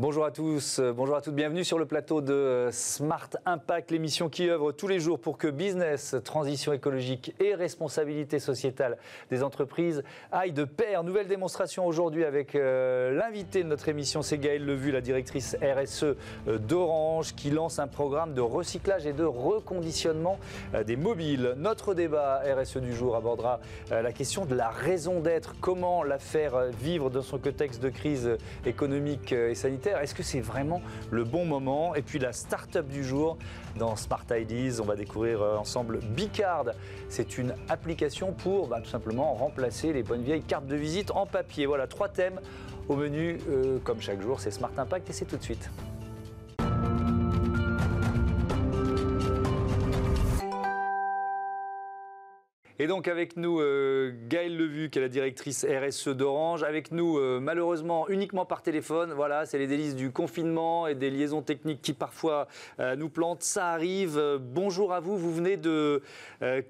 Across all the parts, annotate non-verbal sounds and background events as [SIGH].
Bonjour à tous, euh, bonjour à toutes, bienvenue sur le plateau de euh, Smart Impact, l'émission qui œuvre tous les jours pour que business, transition écologique et responsabilité sociétale des entreprises aillent de pair. Nouvelle démonstration aujourd'hui avec euh, l'invité de notre émission, c'est Gaëlle Levu, la directrice RSE d'Orange, qui lance un programme de recyclage et de reconditionnement des mobiles. Notre débat RSE du jour abordera la question de la raison d'être, comment la faire vivre dans son contexte de crise économique et sanitaire est-ce que c'est vraiment le bon moment? Et puis la start-up du jour dans Smart Ideas, on va découvrir euh, ensemble Bicard. C'est une application pour bah, tout simplement remplacer les bonnes vieilles cartes de visite en papier. Voilà, trois thèmes au menu, euh, comme chaque jour, c'est Smart Impact et c'est tout de suite. Et donc avec nous euh, Gaëlle Levu, qui est la directrice RSE d'Orange. Avec nous, euh, malheureusement, uniquement par téléphone. Voilà, c'est les délices du confinement et des liaisons techniques qui parfois euh, nous plantent. Ça arrive. bonjour à vous. Vous venez de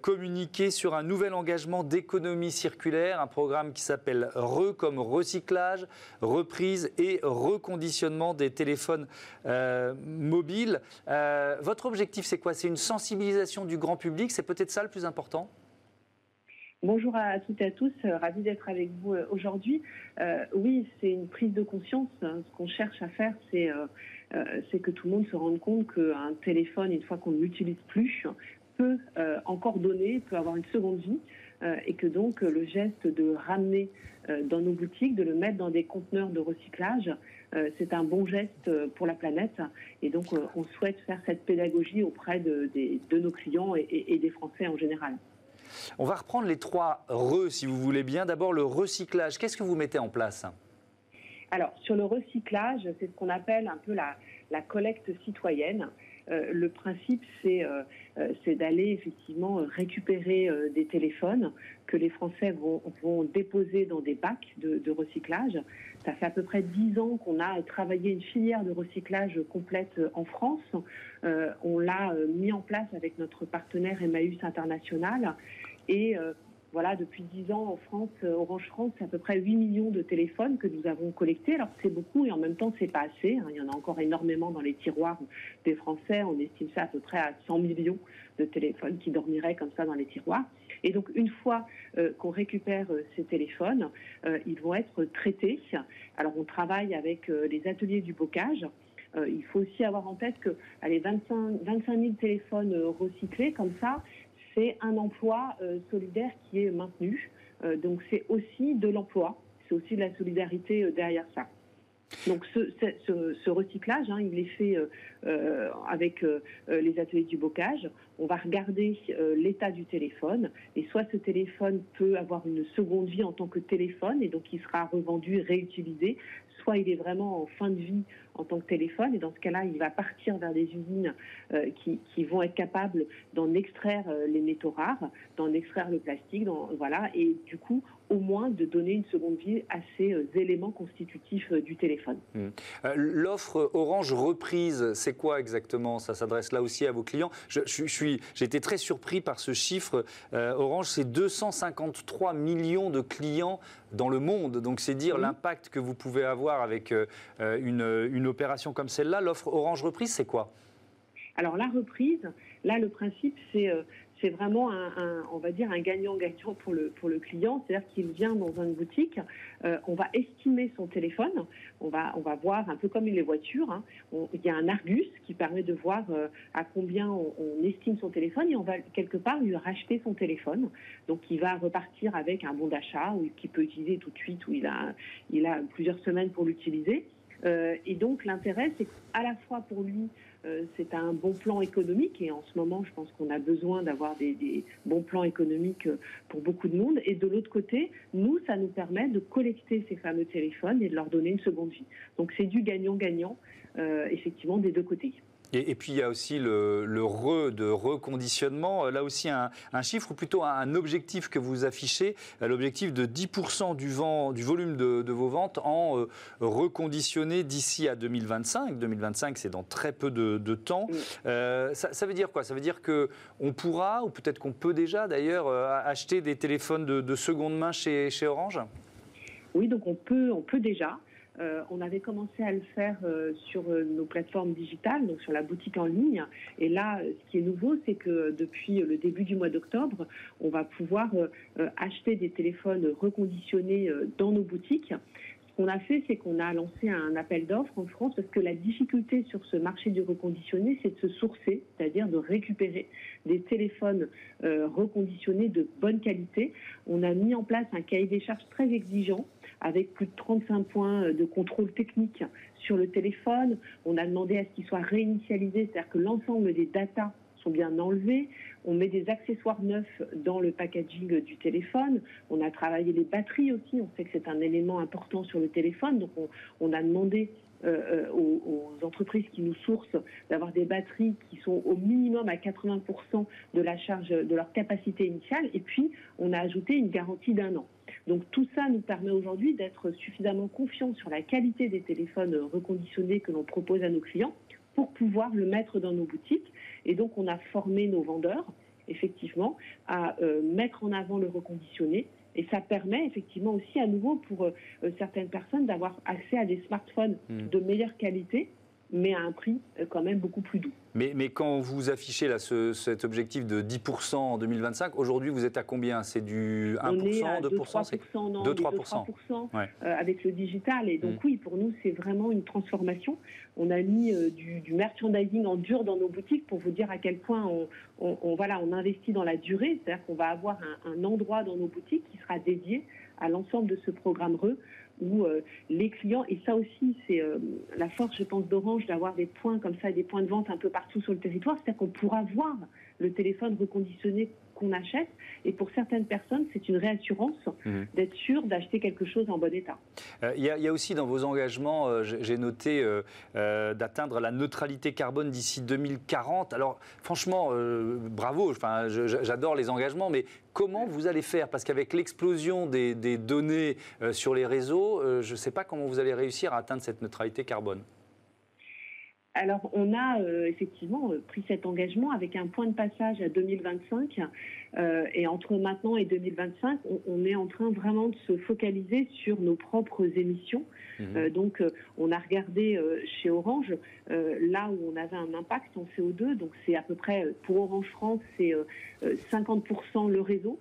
communiquer sur un nouvel engagement d'économie circulaire, un programme qui s'appelle RE comme recyclage, reprise et reconditionnement des téléphones mobiles. votre objectif, c'est quoi? C'est une sensibilisation du grand public? C'est peut-être ça le plus important? Bonjour à toutes et à tous, euh, ravi d'être avec vous euh, aujourd'hui. Euh, oui, c'est une prise de conscience. Hein. Ce qu'on cherche à faire, c'est que tout le monde se rende compte qu'un téléphone, une fois qu'on ne l'utilise plus, peut encore donner, peut avoir une seconde vie, et que donc le geste de ramener dans nos boutiques, de le mettre dans des conteneurs de recyclage, c'est un bon geste pour la planète. Et donc on souhaite faire cette pédagogie auprès de, nos clients et des Français en général. On va reprendre les trois re, si vous voulez bien. D'abord, le recyclage. Qu'est-ce que vous mettez en place? Alors, sur le recyclage, c'est ce qu'on appelle un peu la, collecte citoyenne. Euh, le principe, euh, euh, c'est d'aller effectivement récupérer des téléphones que les Français vont, déposer dans des bacs de, recyclage. Ça fait à peu près dix ans qu'on a travaillé une filière de recyclage complète en France. on l'a mis en place avec notre partenaire Emmaüs International et voilà, depuis 10 ans en France, euh, Orange France, c'est à peu près 8 millions de téléphones que nous avons collectés. Alors c'est beaucoup et en même temps c'est pas assez. Hein. Il y en a encore énormément dans les tiroirs des Français. On estime ça à peu près à 100 millions de téléphones qui dormiraient comme ça dans les tiroirs. Et donc une fois euh, qu'on récupère euh, ces téléphones, ils vont être traités. Alors on travaille avec les ateliers du bocage. il faut aussi avoir en tête que allez, 25, 25 000 téléphones recyclés comme ça, c'est un emploi euh, solidaire qui est maintenu. Euh, donc c'est aussi de l'emploi, c'est aussi de la solidarité euh, derrière ça. Donc ce, recyclage, hein, il est fait avec les ateliers du bocage. On va regarder l'état du téléphone et soit ce téléphone peut avoir une seconde vie en tant que téléphone et donc il sera revendu, réutilisé, il est vraiment en fin de vie en tant que téléphone, et dans ce cas-là, il va partir vers des usines euh, qui, vont être capables d'en extraire euh, les métaux rares, d'en extraire le plastique, voilà, et du coup, au moins de donner une seconde vie à ces euh, éléments constitutifs du téléphone. Mmh. L'offre Orange reprise, c'est quoi exactement? Ça s'adresse là aussi à vos clients. Je, suis, j'ai été très surpris par ce chiffre. Orange, c'est 253 millions de clients dans le monde, donc c'est dire l'impact que vous pouvez avoir avec une, une opération comme celle-là, l'offre Orange Reprise, c'est quoi? Alors la reprise, là le principe c'est euh, c'est vraiment un, on va dire un gagnant-gagnant pour le pour le client, c'est-à-dire qu'il vient dans une boutique, euh, on va estimer son téléphone, on va on va voir un peu comme les voitures, hein. il y a un Argus qui permet de voir euh, à combien on, estime son téléphone et on va quelque part lui racheter son téléphone, donc il va repartir avec un bon d'achat ou qu'il peut utiliser tout de suite ou il a il a plusieurs semaines pour l'utiliser. Euh, et donc l'intérêt, c'est qu'à la fois pour lui, c'est un bon plan économique, et en ce moment, je pense qu'on a besoin d'avoir des, bons plans économiques euh, pour beaucoup de monde. Et de l'autre côté, nous, ça nous permet de collecter ces fameux téléphones et de leur donner une seconde vie. Donc c'est du gagnant-gagnant, effectivement, des deux côtés. Et, puis il y a aussi le, re de reconditionnement. Là aussi un, chiffre ou plutôt un, objectif que vous affichez, l'objectif de 10% du, vent, du volume de, vos ventes en euh, reconditionné d'ici à 2025. 2025, c'est dans très peu de, temps. Euh, ça, veut dire quoi? Ça veut dire que on pourra, ou peut-être qu'on peut déjà d'ailleurs, euh, acheter des téléphones de, seconde main chez, chez Orange? Oui, donc on peut, on peut déjà. Euh, on avait commencé à le faire euh, sur euh, nos plateformes digitales, donc sur la boutique en ligne. Et là, ce qui est nouveau, c'est que depuis le début du mois d'octobre, on va pouvoir acheter des téléphones reconditionnés dans nos boutiques. Ce qu'on a fait, c'est qu'on a lancé un appel d'offres en France parce que la difficulté sur ce marché du reconditionné, c'est de se sourcer, c'est-à-dire de récupérer des téléphones reconditionnés de bonne qualité. On a mis en place un cahier des charges très exigeant avec plus de 35 points euh, de contrôle technique sur le téléphone. On a demandé à ce qu'il soit réinitialisé, c'est-à-dire que l'ensemble des datas sont bien enlevées. On met des accessoires neufs dans le packaging du téléphone. On a travaillé les batteries aussi. On sait que c'est un élément important sur le téléphone. Donc on, a demandé euh, euh, aux, aux, entreprises qui nous sourcent d'avoir des batteries qui sont au minimum à 80% de la charge de leur capacité initiale. Et puis on a ajouté une garantie d'un an. Donc tout ça nous permet aujourd'hui d'être suffisamment confiants sur la qualité des téléphones reconditionnés que l'on propose à nos clients pour pouvoir le mettre dans nos boutiques. Et donc on a formé nos vendeurs, effectivement, à euh, mettre en avant le reconditionné. Et ça permet effectivement aussi à nouveau pour euh, certaines personnes d'avoir accès à des smartphones hmm. de meilleure qualité mais à un prix euh, quand même beaucoup plus doux. Mais, mais quand vous affichez là cet objectif de 10% en 2025, aujourd'hui vous êtes à combien? C'est du 1%, On est à 2%, 2-3%, 3%, euh, avec le digital. Et donc mm. oui, pour nous c'est vraiment une transformation. On a mis euh, du, merchandising en dur dans nos boutiques pour vous dire à quel point on, voilà, on investit dans la durée. C'est-à-dire qu'on va avoir un, un endroit dans nos boutiques qui sera dédié à l'ensemble de ce programme RE où euh, les clients, et ça aussi c'est euh, la force je pense d'Orange d'avoir des points comme ça, des points de vente un peu partout sur le territoire, c'est-à-dire qu'on pourra voir le téléphone reconditionné qu'on achète. Et pour certaines personnes, c'est une réassurance mhm. d'être sûr d'acheter quelque chose en bon état. Euh, il y, a aussi dans vos engagements, euh, j'ai noté euh, d'atteindre la neutralité carbone d'ici 2040. Alors franchement, bravo, enfin, j'adore les engagements, mais comment vous allez faire? Parce qu'avec l'explosion des, des, données sur les réseaux, je ne sais pas comment vous allez réussir à atteindre cette neutralité carbone. Alors, on a euh, effectivement euh, pris cet engagement avec un point de passage à 2025. Euh, et entre maintenant et 2025, on, est en train vraiment de se focaliser sur nos propres émissions. Mmh. donc, on a regardé chez Orange là où on avait un impact en CO2. Donc, c'est à peu près, pour Orange France, c'est 50% le réseau.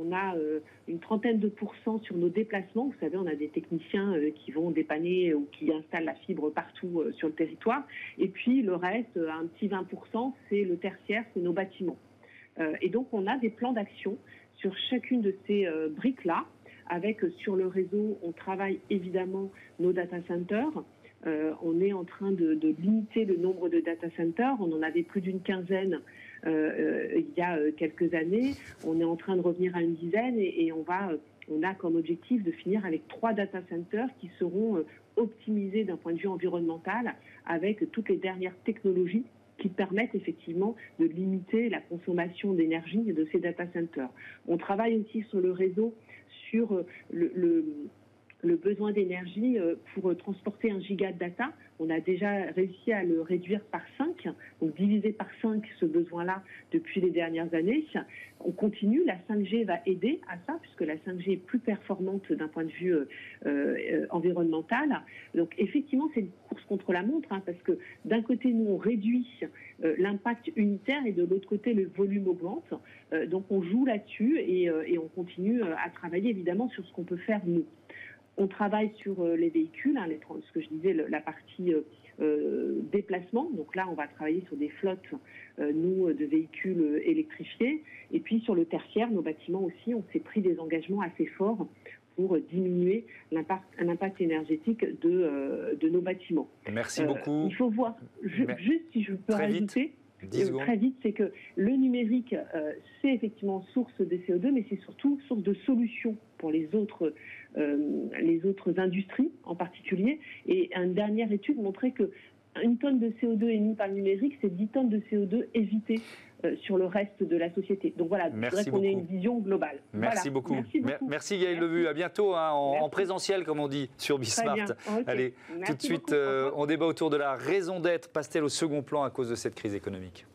On a euh, une trentaine de pourcents sur nos déplacements. Vous savez, on a des techniciens euh, qui vont dépanner ou qui installent la fibre partout euh, sur le territoire. Et puis le reste, un petit 20%, c'est le tertiaire, c'est nos bâtiments. et donc on a des plans d'action sur chacune de ces briques-là. Avec sur le réseau, on travaille évidemment nos data centers. on est en train de, limiter le nombre de data centers. On en avait plus d'une quinzaine il y a euh, quelques années. On est en train de revenir à une dizaine et, on va on a comme objectif de finir avec trois data centers qui seront optimisés d'un point de vue environnemental avec toutes les dernières technologies qui permettent effectivement de limiter la consommation d'énergie de ces data centers. On travaille aussi sur le réseau sur le besoin d'énergie euh, pour transporter un giga de data. On a déjà réussi à le réduire par 5, donc diviser par 5 ce besoin-là depuis les dernières années. On continue, la 5G va aider à ça, puisque la 5G est plus performante d'un point de vue euh, euh, environnemental. Donc effectivement, c'est une course contre la montre, hein, parce que d'un côté, nous, on réduit l'impact unitaire et de l'autre côté, le volume augmente. donc on joue là-dessus et, on continue à travailler évidemment sur ce qu'on peut faire nous. On travaille sur euh, les véhicules, hein, ce que je disais, la partie euh, euh, déplacement. Donc là, on va travailler sur des flottes, nous, de véhicules électrifiés. Et puis sur le tertiaire, nos bâtiments aussi, on s'est pris des engagements assez forts pour diminuer l'impact énergétique de, de, nos bâtiments. Merci beaucoup. Il faut voir, juste si je peux rajouter, très vite, c'est que le numérique, c'est effectivement source de CO2, mais c'est surtout source de solutions pour les autres euh, les autres industries en particulier. Et une dernière étude montrait que une tonne de CO2 émis par le numérique, c'est 10 tonnes de CO2 évitées euh, sur le reste de la société. Donc voilà, je voudrais qu'on ait une vision globale. Merci, beaucoup. Merci, beaucoup. Merci Gaël Levu. À bientôt hein, en, présentiel, comme on dit, sur Bismart. Allez, tout de suite, euh, on débat autour de la raison d'être. Passe-t-elle au second plan à cause de cette crise économique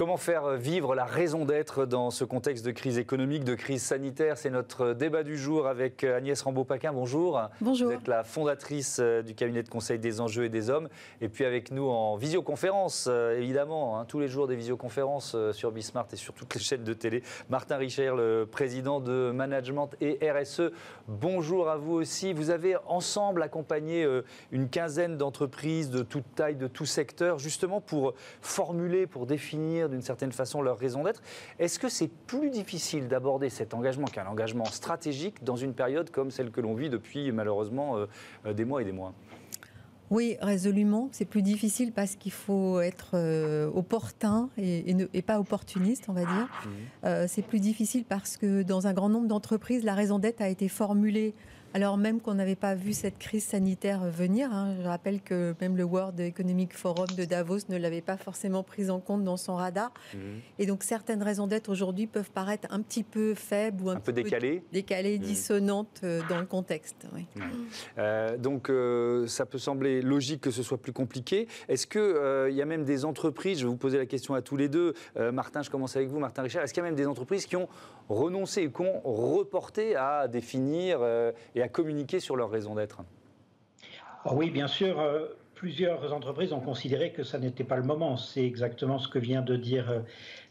Comment faire vivre la raison d'être dans ce contexte de crise économique, de crise sanitaire? C'est notre débat du jour avec Agnès Rambaud-Paquin. Bonjour. Bonjour. Vous êtes la fondatrice du cabinet de conseil des enjeux et des hommes. Et puis avec nous en visioconférence, évidemment, hein, tous les jours des visioconférences sur Bismart et sur toutes les chaînes de télé. Martin Richer, le président de Management et RSE. Bonjour à vous aussi. Vous avez ensemble accompagné une quinzaine d'entreprises de toute taille, de tout secteur, justement pour formuler, pour définir d'une certaine façon leur raison d'être. Est-ce que c'est plus difficile d'aborder cet engagement qu'un engagement stratégique dans une période comme celle que l'on vit depuis malheureusement euh, euh, des mois et des mois? Oui, résolument. C'est plus difficile parce qu'il faut être euh, opportun et, et, pas opportuniste, on va dire. Mmh. c'est plus difficile parce que dans un grand nombre d'entreprises, la raison d'être a été formulée alors même qu'on n'avait pas vu cette crise sanitaire venir. Hein. Je rappelle que même le World Economic Forum de Davos ne l'avait pas forcément prise en compte dans son radar. Mmh. Et donc certaines raisons d'être aujourd'hui peuvent paraître un petit peu faibles ou un, peu décalées, décalées mmh. dissonantes euh, dans le contexte. Euh, donc euh, ça peut sembler logique que ce soit plus compliqué. Est-ce qu'il y a même des entreprises, je vais vous poser la question à tous les deux, Martin, je commence avec vous, Martin Richard, est-ce qu'il y a même des entreprises qui ont renoncé qui ont reporté à définir et à communiquer sur leur raison d'être ah Oui, bien sûr. Euh, plusieurs entreprises ont considéré que ça n'était pas le moment. C'est exactement ce que vient de dire euh,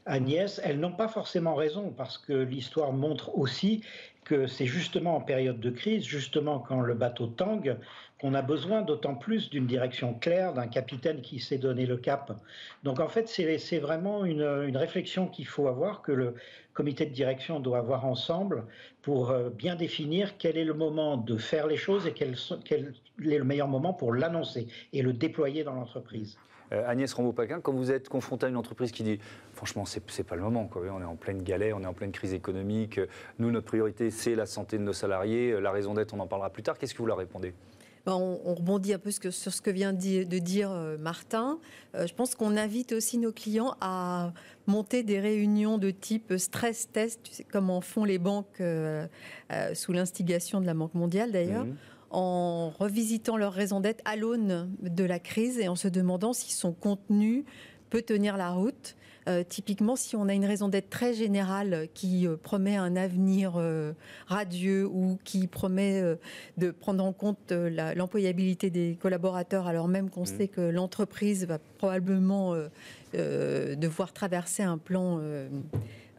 Agnès. Elles n'ont pas forcément raison parce que l'histoire montre aussi que c'est justement en période de crise, justement quand le bateau tangue, qu'on a besoin d'autant plus d'une direction claire, d'un capitaine qui sait donner le cap. Donc en fait, c'est vraiment une, réflexion qu'il faut avoir, que le comité de direction doit avoir ensemble pour euh, bien définir quel est le moment de faire les choses et quel, est le meilleur moment pour l'annoncer et le déployer dans l'entreprise. Euh, Agnès Rambaud-Paquin, quand vous êtes confronté à une entreprise qui dit franchement, c'est n'est pas le moment, on est en pleine galère, on est en pleine crise économique, nous, notre priorité, c'est la santé de nos salariés, la raison d'être, on en parlera plus tard, qu'est-ce que vous leur répondez? Ben, on, rebondit un peu sur ce que vient de dire euh, Martin. Euh, je pense qu'on invite aussi nos clients à monter des réunions de type stress test, comme en font les banques sous l'instigation de la Banque mondiale d'ailleurs. Mmh en revisitant leur raison d'être à l'aune de la crise et en se demandant si son contenu peut tenir la route. Euh, typiquement, si on a une raison d'être très générale qui euh, promet un avenir euh, radieux ou qui promet de prendre en compte l'employabilité des collaborateurs, alors même qu'on mmh. sait que l'entreprise va probablement devoir traverser un plan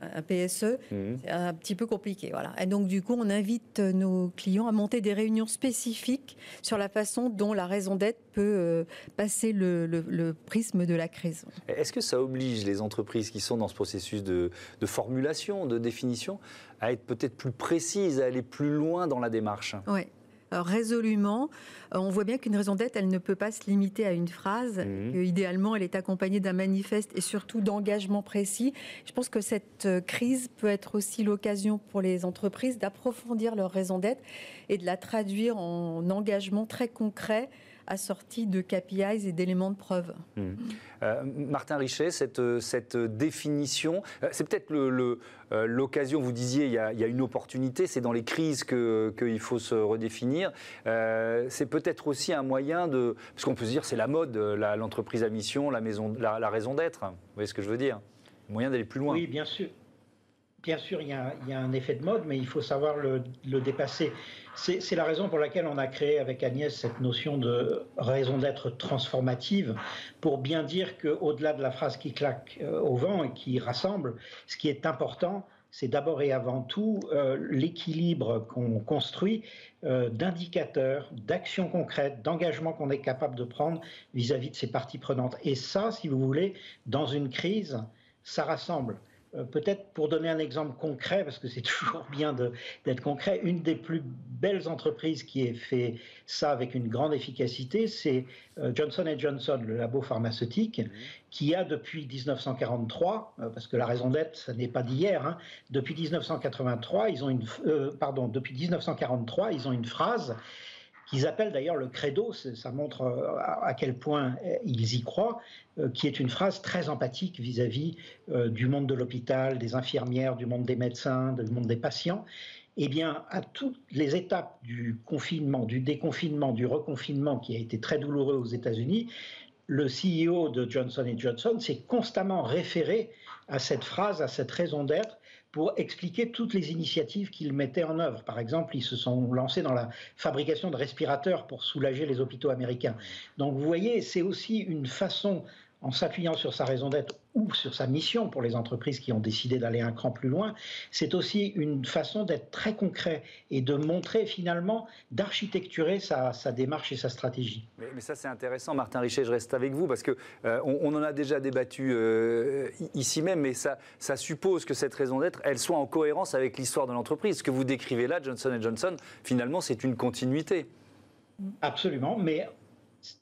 un PSE, mhm. c'est un petit peu compliqué. Voilà. Et donc, du coup, on invite nos clients à monter des réunions spécifiques sur la façon dont la raison d'être peut euh, passer le, prisme de la crise. Est-ce que ça oblige les entreprises qui sont dans ce processus de, de formulation, de définition, à être peut-être plus précises, à aller plus loin dans la démarche? Oui. Euh, résolument. Euh, on voit bien qu'une raison d'être, elle ne peut pas se limiter à une phrase. Mmh. idéalement, elle est accompagnée d'un manifeste et surtout d'engagement précis. Je pense que cette euh, crise peut être aussi l'occasion pour les entreprises d'approfondir leur raison d'être et de la traduire en engagement très concret assorti de KPIs et d'éléments de preuve. Mmh. Euh, Martin Richet, cette, cette définition, euh, c'est peut-être l'occasion, le, vous disiez, il y, a, il y, a, une opportunité, c'est dans les crises qu'il faut se redéfinir. Euh, c'est peut-être aussi un moyen de... Parce qu'on peut se dire, c'est la mode, l'entreprise à mission, la, maison, la, la raison d'être. Vous voyez ce que je veux dire? Moyen d'aller plus loin. Oui, bien sûr. Bien sûr, il y, a, un effet de mode, mais il faut savoir le, dépasser. C'est la raison pour laquelle on a créé avec Agnès cette notion de raison d'être transformative, pour bien dire qu'au-delà de la phrase qui claque euh, au vent et qui rassemble, ce qui est important, c'est d'abord et avant tout euh, l'équilibre qu'on construit euh, d'indicateurs, d'actions concrètes, d'engagements qu'on est capable de prendre vis-à-vis -vis de ces parties prenantes. Et ça, si vous voulez, dans une crise, ça rassemble. Euh, peut-être pour donner un exemple concret, parce que c'est [LAUGHS] toujours bien d'être concret, une des plus belles entreprises qui ait fait ça avec une grande efficacité, c'est euh, Johnson Johnson, le labo pharmaceutique, mmh. qui a depuis 1943, euh, parce que la raison d'être, ça n'est pas d'hier, hein, depuis 1983, ils ont une, pardon, depuis 1943, ils ont une phrase qu'ils appellent d'ailleurs le credo, ça montre euh, à quel point euh, ils y croient, euh, qui est une phrase très empathique vis-à-vis du monde de l'hôpital, des infirmières, du monde des médecins, du monde des patients. Eh bien, à toutes les étapes du confinement, du déconfinement, du reconfinement qui a été très douloureux aux États-Unis, le CEO de Johnson Johnson s'est constamment référé à cette phrase, à cette raison d'être, pour expliquer toutes les initiatives qu'il mettait en œuvre. Par exemple, ils se sont lancés dans la fabrication de respirateurs pour soulager les hôpitaux américains. Donc vous voyez, c'est aussi une façon en s'appuyant sur sa raison d'être ou sur sa mission pour les entreprises qui ont décidé d'aller un cran plus loin, c'est aussi une façon d'être très concret et de montrer finalement, d'architecturer sa, démarche et sa stratégie. Mais, ça c'est intéressant, Martin Richet, je reste avec vous parce que euh, on, en a déjà débattu euh, ici même, mais ça, ça suppose que cette raison d'être, elle soit en cohérence avec l'histoire de l'entreprise. Ce que vous décrivez là, Johnson Johnson, finalement c'est une continuité. Absolument, mais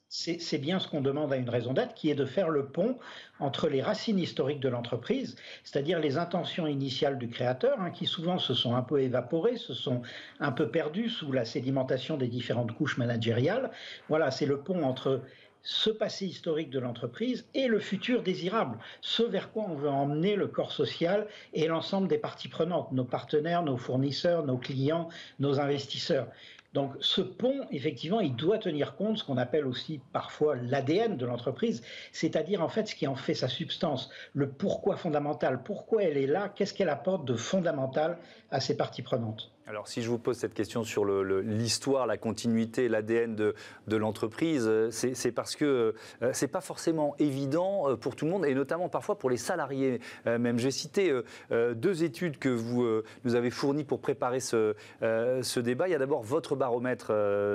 c'est bien ce qu'on demande à une raison d'être, qui est de faire le pont entre les racines historiques de l'entreprise, c'est-à-dire les intentions initiales du créateur, hein, qui souvent se sont un peu évaporées, se sont un peu perdues sous la sédimentation des différentes couches managériales. Voilà, c'est le pont entre ce passé historique de l'entreprise et le futur désirable, ce vers quoi on veut emmener le corps social et l'ensemble des parties prenantes, nos partenaires, nos fournisseurs, nos clients, nos investisseurs. Donc ce pont, effectivement, il doit tenir compte de ce qu'on appelle aussi parfois l'ADN de l'entreprise, c'est-à-dire en fait ce qui en fait sa substance, le pourquoi fondamental, pourquoi elle est là, qu'est-ce qu'elle apporte de fondamental à ses parties prenantes. Alors, si je vous pose cette question sur l'histoire, la continuité, l'ADN de, l'entreprise, euh, c'est parce que euh, c'est pas forcément évident euh, pour tout le monde, et notamment parfois pour les salariés. Même, j'ai cité deux études que vous nous avez fournies pour préparer ce, ce débat. Il y a d'abord votre baromètre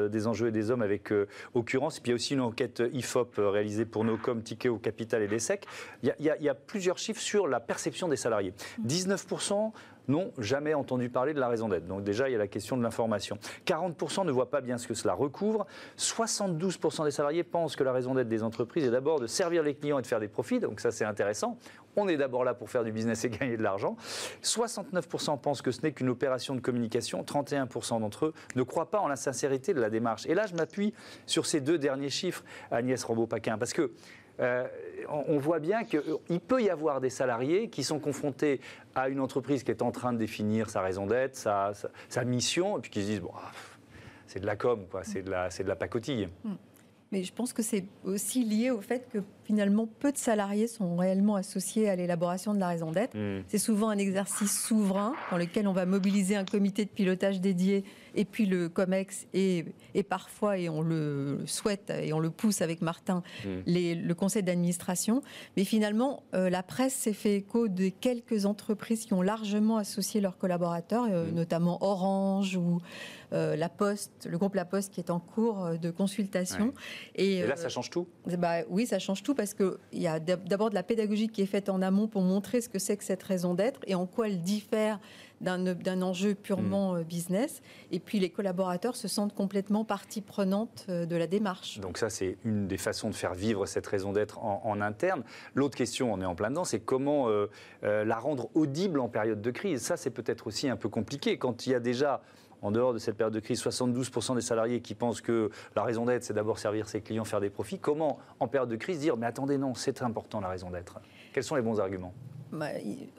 des enjeux et des hommes avec occurrence, et puis il y a aussi une enquête IFOP réalisée pour Nocom, Tikeo Capital et l'ESSEC. Il, il y a plusieurs chiffres sur la perception des salariés. 19% n'ont jamais entendu parler de la raison d'être. Donc déjà, il y a la question de l'information. 40% ne voient pas bien ce que cela recouvre. 72% des salariés pensent que la raison d'être des entreprises est d'abord de servir les clients et de faire des profits. Donc ça, c'est intéressant. On est d'abord là pour faire du business et gagner de l'argent. 69% pensent que ce n'est qu'une opération de communication. 31% d'entre eux ne croient pas en la sincérité de la démarche. Et là, je m'appuie sur ces deux derniers chiffres, Agnès Rambaud-Paquin, parce que euh, on voit bien qu'il peut y avoir des salariés qui sont confrontés à une entreprise qui est en train de définir sa raison d'être, sa, mission, et puis qui se disent bon, ah, c'est de la com, c'est de la, de la pacotille. Mm. Mais je pense que c'est aussi lié au fait que finalement peu de salariés sont réellement associés à l'élaboration de la raison d'être. Mm. C'est souvent un exercice souverain dans lequel on va mobiliser un comité de pilotage dédié et puis le COMEX et, et parfois, et on le souhaite et on le pousse avec Martin, mm. les, le conseil d'administration. Mais finalement, euh, la presse s'est fait écho de quelques entreprises qui ont largement associé leurs collaborateurs, euh, mm. notamment Orange ou euh, La Poste, le groupe La Poste qui est en cours de consultation. Et, là, ça change tout? bah, Oui, ça change tout parce qu'il y a d'abord de la pédagogie qui est faite en amont pour montrer ce que c'est que cette raison d'être et en quoi elle diffère d'un enjeu purement mm. euh, business. Et puis les collaborateurs se sentent complètement partie prenante euh, de la démarche. Donc ça, c'est une des façons de faire vivre cette raison d'être en, interne. L'autre question, on est en plein dedans, c'est comment euh, la rendre audible en période de crise. Ça, c'est peut-être aussi un peu compliqué. Quand il y a déjà en dehors de cette période de crise, 72% des salariés qui pensent que la raison d'être, c'est d'abord servir ses clients, faire des profits. Comment, en période de crise, dire mais attendez, non, c'est important la raison d'être? Quels sont les bons arguments? Bah,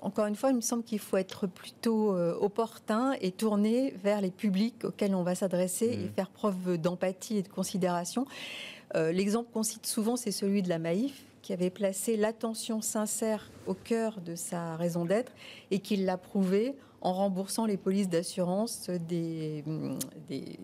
encore une fois, il me semble qu'il faut être plutôt euh, opportun et tourner vers les publics auxquels on va s'adresser et mmh. faire preuve d'empathie et de considération. Euh, l'exemple qu'on cite souvent, c'est celui de la Maïf, qui avait placé l'attention sincère au cœur de sa raison d'être et qui l'a prouvé en remboursant les polices d'assurance des, des,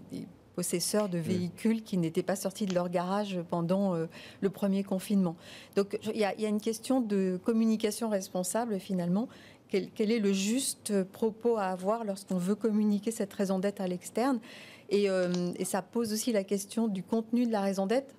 possesseurs de véhicules qui n'étaient pas sortis de leur garage pendant euh, le premier confinement. Donc il y, a une question de communication responsable finalement. Quel, quel est le juste propos à avoir lorsqu'on veut communiquer cette raison d'être à l'externe? Et, euh, et, ça pose aussi la question du contenu de la raison d'être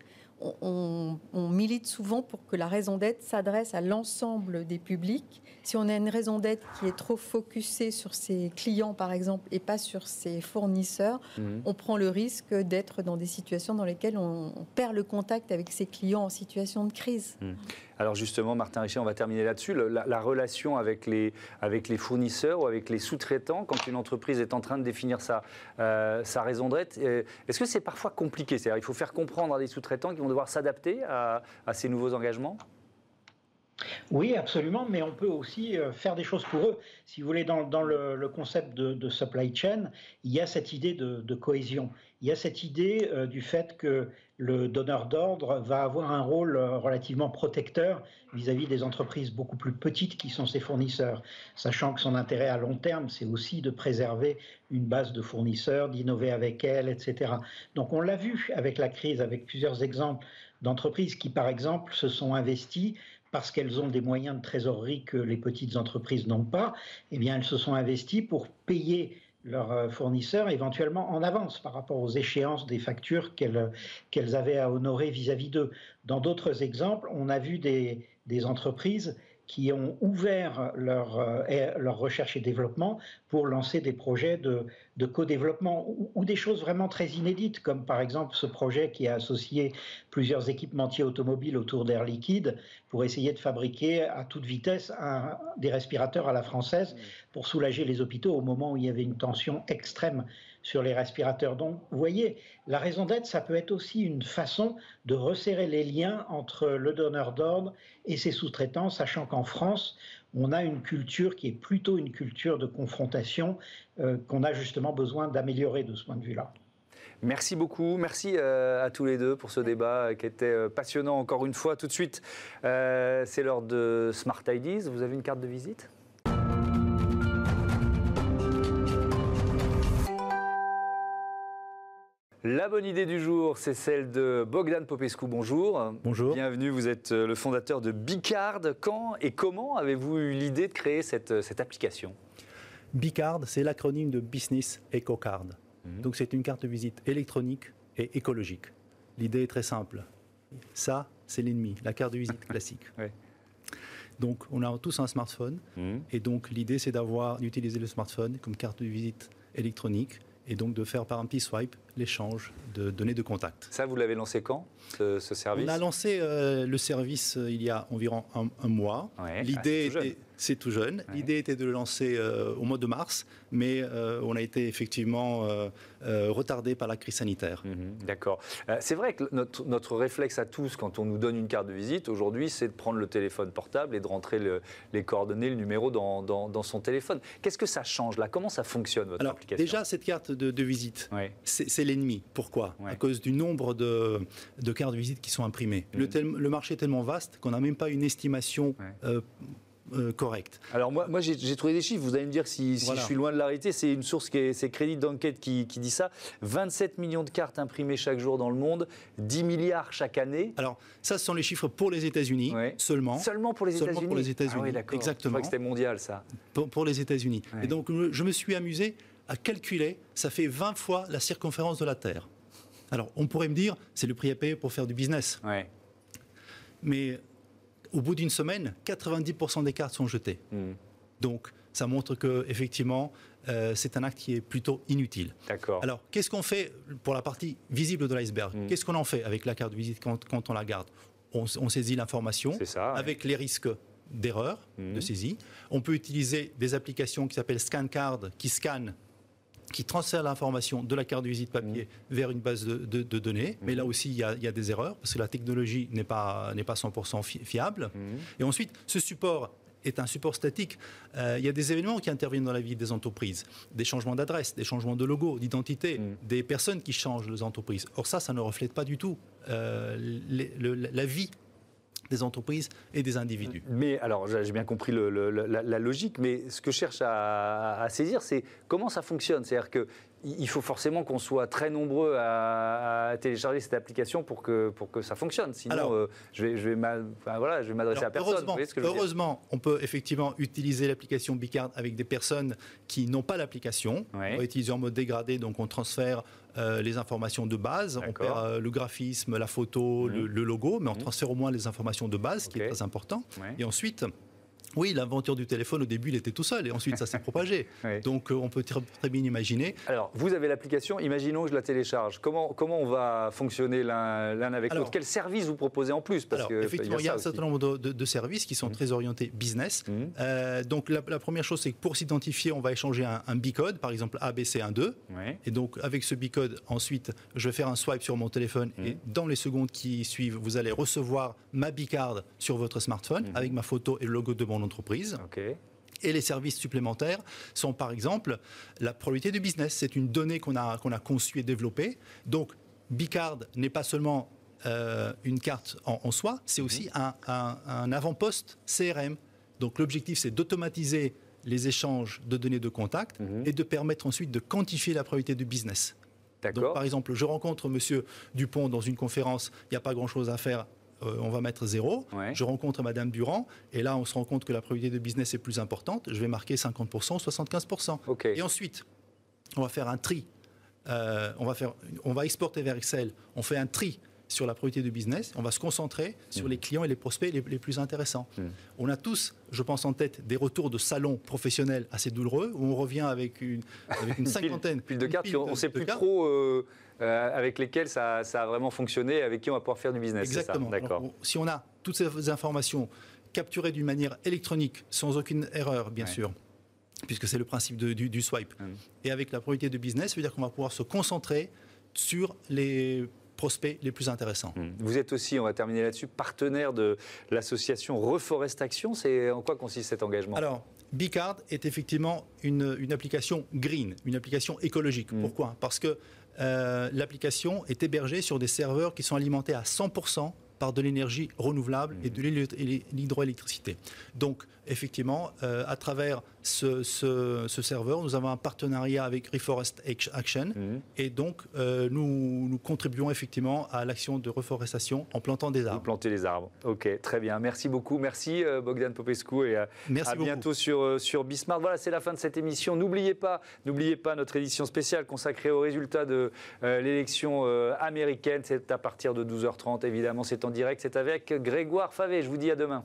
on, milite souvent pour que la raison d'être s'adresse à l'ensemble des publics. Si on a une raison d'être qui est trop focusée sur ses clients, par exemple, et pas sur ses fournisseurs, mhm. on prend le risque d'être dans des situations dans lesquelles on, perd le contact avec ses clients en situation de crise. Mhm. Alors justement, Martin Richer, on va terminer là-dessus. La, relation avec les, avec les fournisseurs ou avec les sous-traitants, quand une entreprise est en train de définir sa, euh, sa raison d'être, euh, est-ce que c'est parfois compliqué? C'est-à-dire il faut faire comprendre à des sous-traitants qui vont devoir s'adapter à, ces nouveaux engagements? Oui, absolument, mais on peut aussi euh, faire des choses pour eux. Si vous voulez, dans, le, concept de, supply chain, il y a cette idée de, cohésion. Il y a cette idée euh, du fait que le donneur d'ordre va avoir un rôle euh, relativement protecteur vis-à-vis des entreprises beaucoup plus petites qui sont ses fournisseurs, sachant que son intérêt à long terme, c'est aussi de préserver une base de fournisseurs, d'innover avec elles, etc. Donc on l'a vu avec la crise, avec plusieurs exemples d'entreprises qui, par exemple, se sont investies parce qu'elles ont des moyens de trésorerie que les petites entreprises n'ont pas, eh bien, elles se sont investies pour payer leurs euh, fournisseurs éventuellement en avance par rapport aux échéances des factures qu'elles avaient à honorer vis-à-vis d'eux. Dans d'autres exemples, on a vu des, des entreprises qui ont ouvert leur, euh, leur recherche et développement pour lancer des projets de, de co-développement ou, des choses vraiment très inédites, comme par exemple ce projet qui a associé plusieurs équipementiers automobiles autour d'Air Liquide pour essayer de fabriquer à toute vitesse un, des respirateurs à la française pour soulager les hôpitaux au moment où il y avait une tension extrême sur les respirateurs. Donc, vous voyez, la raison d'être, ça peut être aussi une façon de resserrer les liens entre le donneur d'ordre et ses sous-traitants, sachant qu'en France, on a une culture qui est plutôt une culture de confrontation euh, qu'on a justement besoin d'améliorer de ce point de vue-là. Merci beaucoup, merci euh, à tous les deux pour ce débat euh, qui était passionnant encore une fois. Tout de suite, c'est l'heure de Smart Ideas. Vous avez une carte de visite? La bonne idée du jour, c'est celle de Bogdan Popescu. Bonjour. Bonjour. Bienvenue, vous êtes euh, le fondateur de Bicard. Quand et comment avez-vous eu l'idée de créer cette, euh, cette application? Bicard, c'est l'acronyme de Business EcoCard. Mhm. Donc c'est une carte de visite électronique et écologique. L'idée est très simple. Ça, c'est l'ennemi, la carte de visite [LAUGHS] classique. Donc on a tous un smartphone mhm. et donc l'idée c'est d'avoir d'utiliser le smartphone comme carte de visite électronique et donc de faire par un petit swipe l'échange de données de contact. Ça, vous l'avez lancé quand, ce, service? On a lancé euh, le service euh, il y a environ un, mois. L'idée ah, était c'est tout jeune. L'idée était de le lancer euh, au mois de mars, mais euh, on a été effectivement euh, retardé par la crise sanitaire. Mhm, d'accord. c'est vrai que notre, notre, réflexe à tous, quand on nous donne une carte de visite, aujourd'hui, c'est de prendre le téléphone portable et de rentrer les coordonnées, le numéro dans, dans, son téléphone. Qu'est-ce que ça change là? Comment ça fonctionne, votre Alors, application? Déjà, cette carte de, visite, c'est l'ennemi. Pourquoi? À cause du nombre de, de, cartes de visite qui sont imprimées. Le, le, marché est tellement vaste qu'on n'a même pas une estimation euh, correct. Alors moi, moi j'ai trouvé des chiffres, vous allez me dire si, je suis loin de l'arrêter, c'est une source qui est, c'est Crédit d'enquête qui, dit ça. 27 millions de cartes imprimées chaque jour dans le monde, 10 milliards chaque année. Alors ça, ce sont les chiffres pour les États-Unis seulement. Seulement pour les États-Unis Seulement pour les États-Unis, ah oui. Exactement. Je crois que c'était mondial ça. Pour, les États-Unis. Et donc je me suis amusé à calculer, ça fait 20 fois la circonférence de la Terre. Alors on pourrait me dire, c'est le prix à payer pour faire du business. Ouais. Mais au bout d'une semaine, 90% des cartes sont jetées. Hmm. Donc, ça montre que effectivement, euh, c'est un acte qui est plutôt inutile. D'accord. Alors, qu'est-ce qu'on fait pour la partie visible de l'iceberg? Hmm. Qu'est-ce qu'on en fait avec la carte de visite quand, on la garde? On, saisit l'information avec les risques d'erreur de hmm. saisie. On peut utiliser des applications qui s'appellent ScanCard qui scannent qui transfère l'information de la carte de visite papier mmh. vers une base de, données. Mais là mmh. aussi, il y, a, des erreurs parce que la technologie n'est pas, pas 100% fiable. Mmh. Et ensuite, ce support est un support statique. Euh, il y a des événements qui interviennent dans la vie des entreprises, des changements d'adresse, des changements de logo, d'identité, des personnes qui changent les entreprises. Or ça, ça ne reflète pas du tout euh, la vie des entreprises et des individus. Mais alors, j'ai bien compris la, logique, mais ce que je cherche à, saisir, c'est comment ça fonctionne. C'est-à-dire que il faut forcément qu'on soit très nombreux à, télécharger cette application pour que, pour que ça fonctionne. Sinon, euh, je vais, je vais m'adresser à personne. Heureusement, on peut effectivement utiliser l'application Bicard avec des personnes qui n'ont pas l'application. On va utiliser en mode dégradé, donc on transfère euh, les informations de base. On perd euh, le graphisme, la photo, mhm. le, logo, mais on mhm. transfère au moins les informations de base, ce qui est très important. Et ensuite, Oui, l'aventure du téléphone, au début, il était tout seul et ensuite ça s'est [LAUGHS] propagé. Donc euh, on peut très, bien imaginer. Alors, vous avez l'application, imaginons que je la télécharge. Comment, comment on va fonctionner l'un avec l'autre? Quel service vous proposez en plus? Parce alors, Effectivement, il y a, un certain nombre de, services qui sont mmh. très orientés business. Mmh. Euh, donc la, première chose, c'est que pour s'identifier, on va échanger un, un bicode, par exemple ABC12. Et donc avec ce bicode, ensuite, je vais faire un swipe sur mon téléphone mmh. et dans les secondes qui suivent, vous allez recevoir ma bicard sur votre smartphone avec ma photo et le logo de mon entreprise. Et les services supplémentaires sont par exemple la probabilité du business. C'est une donnée qu'on a, qu'on a conçue et développée. Donc, Bicard n'est pas seulement euh, une carte en, soi, c'est mhm. aussi un, un, avant-poste CRM. Donc, l'objectif, c'est d'automatiser les échanges de données de contact mhm. et de permettre ensuite de quantifier la probabilité du business. Donc, par exemple, je rencontre Monsieur Dupont dans une conférence, il n'y a pas grand-chose à faire euh, on va mettre zéro. Je rencontre Madame Durand, et là, on se rend compte que la probabilité de business est plus importante. Je vais marquer 50%, 75%. Et ensuite, on va faire un tri. Euh, on, va faire, on va exporter vers Excel. On fait un tri sur la probabilité de business. On va se concentrer sur les clients et les prospects les, plus intéressants. Hmm. On a tous, je pense, en tête des retours de salons professionnels assez douloureux où on revient avec une, une [LAUGHS] cinquantaine. pile, de cartes, on ne sait plus trop. Euh, euh, avec lesquels ça, a vraiment fonctionné, avec qui on va pouvoir faire du business. Exactement. D'accord. Si on a toutes ces informations capturées d'une manière électronique, sans aucune erreur, bien sûr, puisque c'est le principe du, swipe, hum. et avec la probabilité de business, ça veut dire qu'on va pouvoir se concentrer sur les prospects les plus intéressants. Hum. Vous êtes aussi, on va terminer là-dessus, partenaire de l'association Reforest Action. C'est en quoi consiste cet engagement? Alors, Bicard est effectivement une, application green, une application écologique. Hum. Pourquoi? Parce que euh, l'application est hébergée sur des serveurs qui sont alimentés à 100% par de l'énergie renouvelable et de l'hydroélectricité. Donc, effectivement, euh, à travers ce, serveur, nous avons un partenariat avec Reforest Action mhm. et donc euh, nous, nous, contribuons effectivement à l'action de reforestation en plantant des arbres. Vous plantez les arbres. Ok, très bien. Merci beaucoup. Merci euh, Bogdan Popescu et à, bientôt sur, sur Bismarck. Voilà, c'est la fin de cette émission. N'oubliez pas, n'oubliez pas notre édition spéciale consacrée aux résultats de l'élection américaine. C'est à partir de 12h30, évidemment. C'est en direct. C'est avec Grégoire Favet. Je vous dis à demain.